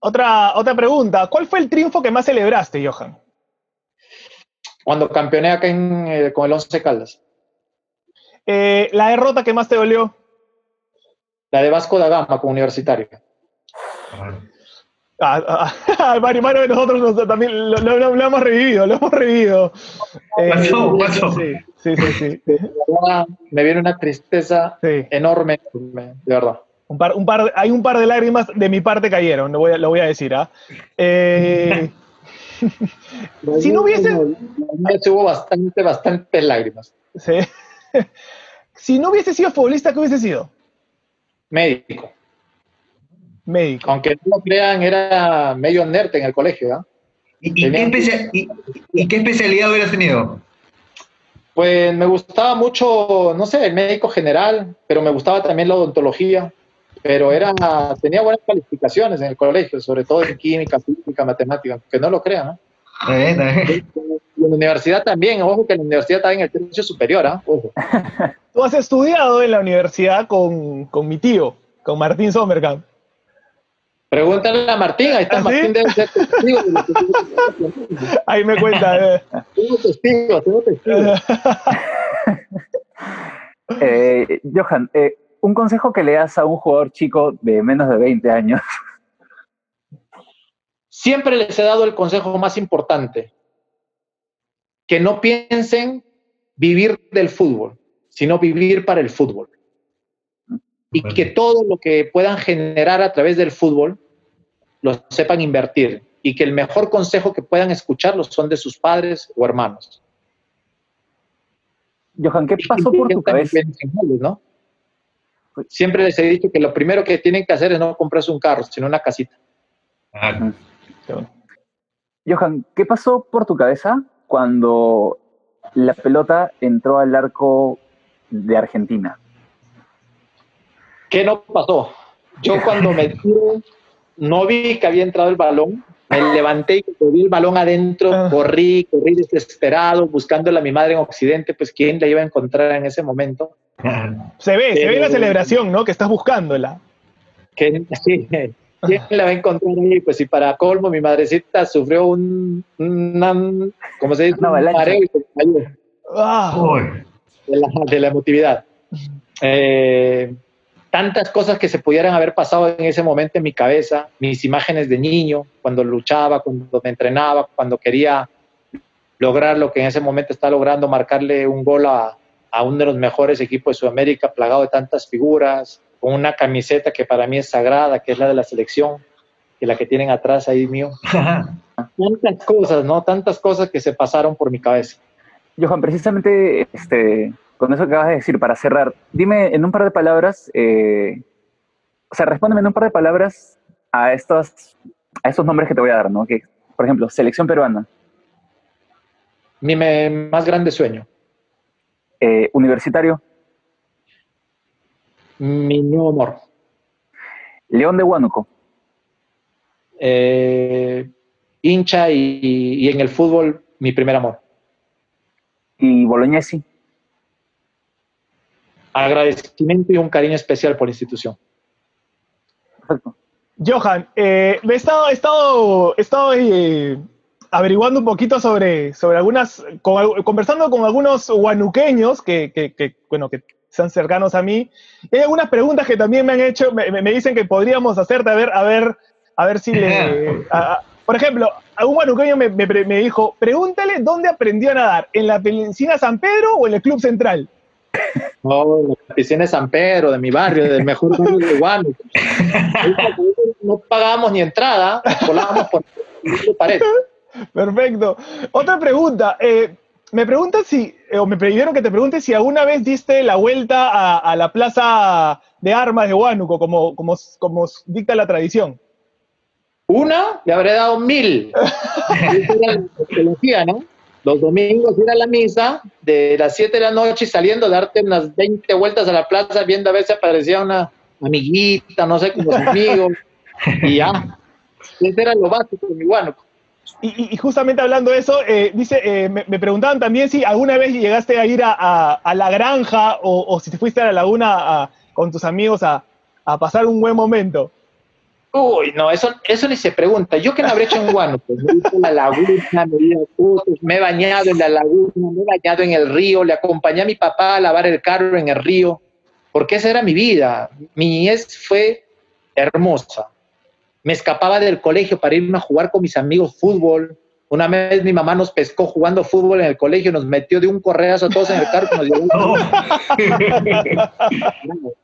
[SPEAKER 3] Otra, otra pregunta, ¿cuál fue el triunfo que más celebraste, Johan?
[SPEAKER 2] Cuando campeoné acá en, eh, con el Once Caldas.
[SPEAKER 3] Eh, ¿La derrota que más te dolió?
[SPEAKER 2] La de Vasco da Gama con Universitario.
[SPEAKER 3] Ah, ah, ah Mario, Mario, nosotros también lo, hemos revivido, lo hemos revivido.
[SPEAKER 1] Eh, pasó,
[SPEAKER 3] Sí, sí, sí. sí.
[SPEAKER 2] Me viene una tristeza enorme, de verdad.
[SPEAKER 3] Un par, un par, hay un par de lágrimas de mi parte cayeron, lo voy a, lo voy a decir. ¿ah? Eh,
[SPEAKER 2] si no hubiese... Hubo bastante, bastante lágrimas.
[SPEAKER 3] Sí. si no hubiese sido futbolista, ¿qué hubiese sido?
[SPEAKER 2] Médico.
[SPEAKER 3] Médico.
[SPEAKER 2] Aunque no lo crean, era medio nerd en el colegio. ¿ah?
[SPEAKER 1] ¿Y, qué especialidad hubieras tenido?
[SPEAKER 2] Pues me gustaba mucho, no sé, el médico general, pero me gustaba también la odontología. Pero era, tenía buenas calificaciones en el colegio, sobre todo en química, física, matemática, aunque no lo crean. ¿no? En la universidad también, ojo que la universidad está en el tercio superior, ¿ah?
[SPEAKER 3] Tú has estudiado en la universidad con, con mi tío, con Martín Sommerkamp.
[SPEAKER 2] Pregúntale a Martín, ahí está ¿Ah, Martín debe ser testigo.
[SPEAKER 3] ahí me cuenta.
[SPEAKER 2] Eh. Tengo testigos, tengo testigos.
[SPEAKER 4] eh, Johan, eh, un consejo que le das a un jugador chico de menos de 20 años.
[SPEAKER 2] Siempre les he dado el consejo más importante, que no piensen vivir del fútbol, sino vivir para el fútbol. Y que todo lo que puedan generar a través del fútbol lo sepan invertir. Y que el mejor consejo que puedan escuchar son de sus padres o hermanos.
[SPEAKER 4] Johan, ¿qué pasó por tu cabeza?
[SPEAKER 2] ¿no? Siempre les he dicho que lo primero que tienen que hacer es no comprarse un carro, sino una casita.
[SPEAKER 4] Johan, ¿qué pasó por tu cabeza cuando la pelota entró al arco de Argentina?
[SPEAKER 2] ¿Qué no pasó? Yo cuando me tiro, no vi que había entrado el balón, me levanté y vi el balón adentro, ah. corrí, corrí desesperado, buscándole a mi madre en Occidente, pues quién la iba a encontrar en ese momento.
[SPEAKER 3] Se ve, se ve la celebración, ¿no? Que estás buscándola.
[SPEAKER 2] Que, sí, ¿quién la va a encontrar ahí? Pues si para colmo mi madrecita sufrió un, ¿cómo se dice? Un mareo y se cayó. Ah. De, la, de la emotividad. Eh, tantas cosas que se pudieran haber pasado en ese momento en mi cabeza, mis imágenes de niño, cuando luchaba, cuando me entrenaba, cuando quería lograr lo que en ese momento está logrando, marcarle un gol a, a uno de los mejores equipos de Sudamérica, plagado de tantas figuras, con una camiseta que para mí es sagrada, que es la de la selección, que la que tienen atrás ahí mío. Tantas cosas, ¿no? Tantas cosas que se pasaron por mi cabeza.
[SPEAKER 4] Johan, precisamente este, con eso que acabas de decir, para cerrar, dime en un par de palabras, eh, o sea, respóndeme en un par de palabras a estos, a estos nombres que te voy a dar, ¿no? Que por ejemplo, selección peruana.
[SPEAKER 2] Mi más grande sueño.
[SPEAKER 4] Eh, universitario.
[SPEAKER 2] Mi nuevo amor.
[SPEAKER 4] León de Huánuco.
[SPEAKER 2] Eh, hincha y, en el fútbol mi primer amor.
[SPEAKER 4] ¿Y Bolognesi?
[SPEAKER 2] Agradecimiento y un cariño especial por la institución.
[SPEAKER 3] Perfecto. Johan, eh, he estado, he estado, he estado eh, averiguando un poquito sobre, sobre algunas, conversando con algunos guanuqueños que, que, bueno, que sean cercanos a mí. hay algunas preguntas que también me han hecho, me, me dicen que podríamos hacerte, a ver, a ver, a ver si le... por ejemplo, algún guanuqueño me, me, dijo, pregúntale dónde aprendió a nadar, ¿en la piscina San Pedro o en el Club Central?
[SPEAKER 2] No, en la piscina de San Pedro, de mi barrio, del mejor barrio de Huánuco. No pagábamos ni entrada, volábamos por pared.
[SPEAKER 3] Perfecto. Otra pregunta. Eh, me preguntan si, o me pidieron que te pregunte si alguna vez diste la vuelta a, la plaza de armas de Huánuco, como, como, como dicta la tradición.
[SPEAKER 2] Una, le habré dado mil. ¿no? Los domingos ir a la misa de las 7 de la noche y saliendo, darte unas 20 vueltas a la plaza viendo a ver si aparecía una amiguita, no sé, con los amigos. y ya. Ese era lo básico de mi Huánuco.
[SPEAKER 3] Y, justamente hablando de eso, eh, dice, eh, me, preguntaban también si alguna vez llegaste a ir a, la granja o, si te fuiste a la laguna con tus amigos a, pasar un buen momento.
[SPEAKER 2] Uy, no, eso, eso ni se pregunta. Yo que no habré hecho en Guano, pues me he la laguna, me me he bañado en la laguna, me he bañado en el río, le acompañé a mi papá a lavar el carro en el río, porque esa era mi vida. Mi niñez fue hermosa me escapaba del colegio para irme a jugar con mis amigos fútbol. Una vez mi mamá nos pescó jugando fútbol en el colegio, nos metió de un correazo a todos en el carro.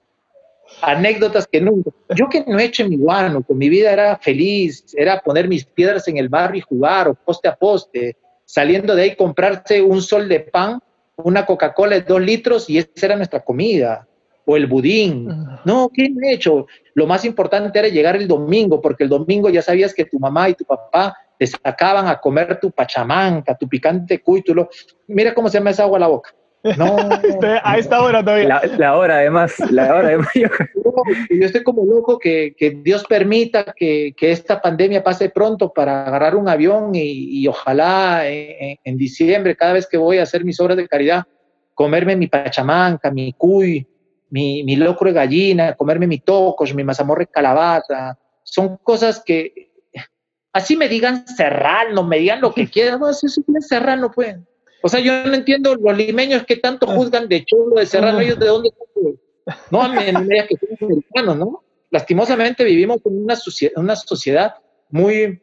[SPEAKER 2] Anécdotas que nunca. Yo que no he hecho en mi guano, con mi vida era feliz, era poner mis piedras en el barrio y jugar, o poste a poste, saliendo de ahí comprarse un sol de pan, una Coca-Cola de dos litros y esa era nuestra comida o el budín. No, ¿qué he hecho? Lo más importante era llegar el domingo, porque el domingo ya sabías que tu mamá y tu papá te sacaban a comer tu pachamanca, tu picante cúitulo. Mira cómo se me hace agua la boca. No.
[SPEAKER 3] a esta hora todavía.
[SPEAKER 4] La, hora, además. La hora, además.
[SPEAKER 2] Yo, estoy como loco que, Dios permita que, esta pandemia pase pronto para agarrar un avión y, ojalá en, en, diciembre, cada vez que voy a hacer mis obras de caridad, comerme mi pachamanca, mi cuy, mi, mi locro de gallina, comerme mi tocos, mi mazamorra de calabaza. Son cosas que, así me digan serrano, me digan lo que quieran, no, eso es serrano, pues. O sea, yo no entiendo los limeños que tanto juzgan de chulo, de serrano, ellos de dónde No, me, me que son americanos, ¿no? Lastimosamente vivimos en una, una sociedad muy,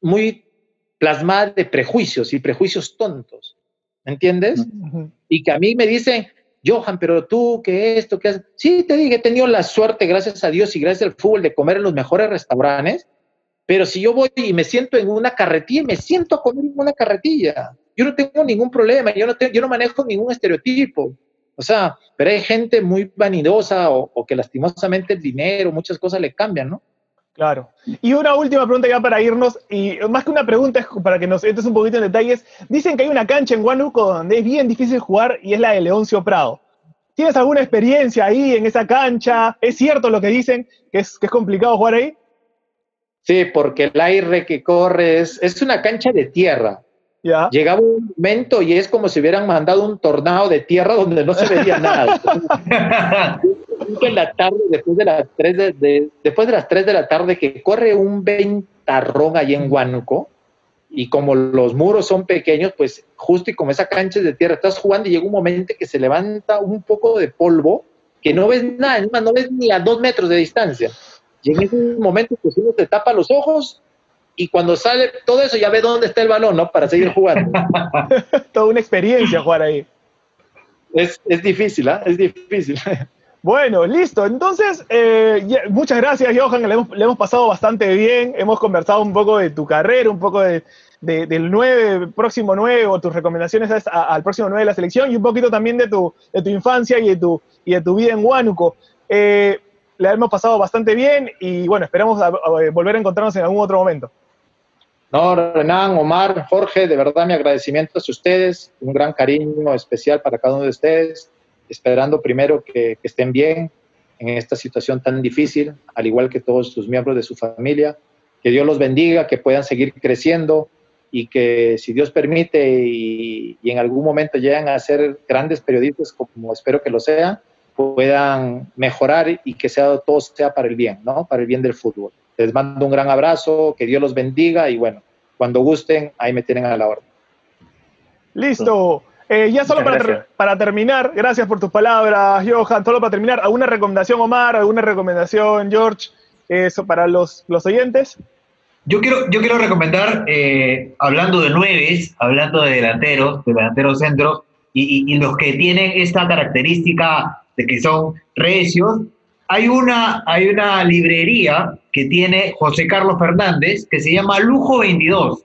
[SPEAKER 2] muy plasmada de prejuicios y prejuicios tontos, ¿me entiendes? Y que a mí me dicen, Johan, pero tú, ¿qué esto? ¿Qué haces? Sí, te dije, he tenido la suerte, gracias a Dios y gracias al fútbol, de comer en los mejores restaurantes, pero si yo voy y me siento en una carretilla, me siento a comer en una carretilla. Yo no tengo ningún problema, yo no, tengo, yo no manejo ningún estereotipo. O sea, pero hay gente muy vanidosa o, o que lastimosamente el dinero, muchas cosas le cambian, ¿no?
[SPEAKER 3] Claro. Y una última pregunta ya para irnos, y más que una pregunta es para que nos entres un poquito en detalles. Dicen que hay una cancha en Huánuco donde es bien difícil jugar y es la de Leoncio Prado. ¿Tienes alguna experiencia ahí en esa cancha? ¿Es cierto lo que dicen, que es, que es complicado jugar ahí?
[SPEAKER 2] Sí, porque el aire que corre es, es una cancha de tierra. ¿Ya? Llegaba un momento y es como si hubieran mandado un tornado de tierra donde no se veía nada. en la tarde, después de las 3 de, después de las 3 de la tarde, que corre un ventarrón ahí en Huánuco, y como los muros son pequeños, pues justo y como esa cancha es de tierra, estás jugando y llega un momento que se levanta un poco de polvo, que no ves nada, no ves ni a dos metros de distancia. Y en ese momento, pues uno te tapa los ojos y cuando sale todo eso ya ve dónde está el balón, ¿no? Para seguir jugando.
[SPEAKER 3] Toda una experiencia jugar ahí.
[SPEAKER 2] Es, es difícil, ¿ah? Es difícil.
[SPEAKER 3] Bueno, listo. Entonces, eh, muchas gracias, Johan. Le hemos, pasado bastante bien. Hemos conversado un poco de tu carrera, un poco de, del 9, próximo 9, o tus recomendaciones al próximo 9 de la selección, y un poquito también de tu, de tu infancia y de tu, y de tu vida en Huánuco. Eh, le hemos pasado bastante bien y bueno, esperamos volver a encontrarnos en algún otro momento.
[SPEAKER 2] No, Renan, Omar, Jorge, de verdad mi agradecimiento a ustedes, un gran cariño especial para cada uno de ustedes, esperando primero que, estén bien en esta situación tan difícil, al igual que todos sus miembros de su familia. Que Dios los bendiga, que puedan seguir creciendo y que si Dios permite y, en algún momento lleguen a ser grandes periodistas, como espero que lo sean, puedan mejorar y que sea, todo sea para el bien, ¿no? Para el bien del fútbol. Les mando un gran abrazo, que Dios los bendiga y bueno, cuando gusten, ahí me tienen a la orden.
[SPEAKER 3] Listo. Eh, ya solo para, ter para, terminar, gracias por tus palabras, Johan. Solo para terminar, ¿alguna recomendación, Omar? ¿Alguna recomendación, George? Eso para los, los oyentes.
[SPEAKER 1] Yo quiero, yo quiero recomendar, eh, hablando de nueves, hablando de delanteros, de delanteros centros, y, y, y, los que tienen esta característica de que son recios, hay una, hay una librería que tiene José Carlos Fernández que se llama Lujo 22.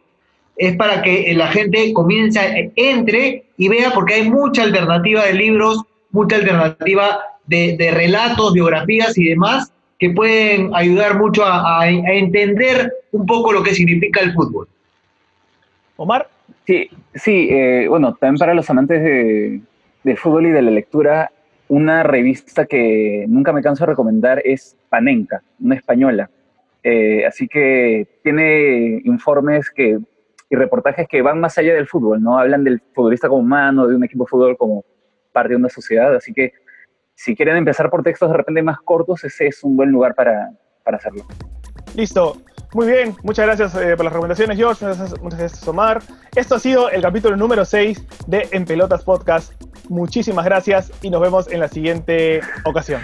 [SPEAKER 1] Es para que la gente comience, entre y vea porque hay mucha alternativa de libros, mucha alternativa de, de relatos, biografías y demás que pueden ayudar mucho a, a, a, entender un poco lo que significa el fútbol.
[SPEAKER 3] Omar.
[SPEAKER 4] Sí, sí eh, bueno, también para los amantes de, del fútbol y de la lectura, una revista que nunca me canso de recomendar es Panenka, una española. Eh, así que tiene informes que, y reportajes que van más allá del fútbol, ¿no? Hablan del futbolista como humano, de un equipo de fútbol como parte de una sociedad. Así que si quieren empezar por textos de repente más cortos, ese es un buen lugar para, para hacerlo.
[SPEAKER 3] Listo. Muy bien, muchas gracias eh, por las recomendaciones, George. Muchas muchas gracias, Omar. Esto ha sido el capítulo número 6 de En Pelotas Podcast. Muchísimas gracias y nos vemos en la siguiente ocasión.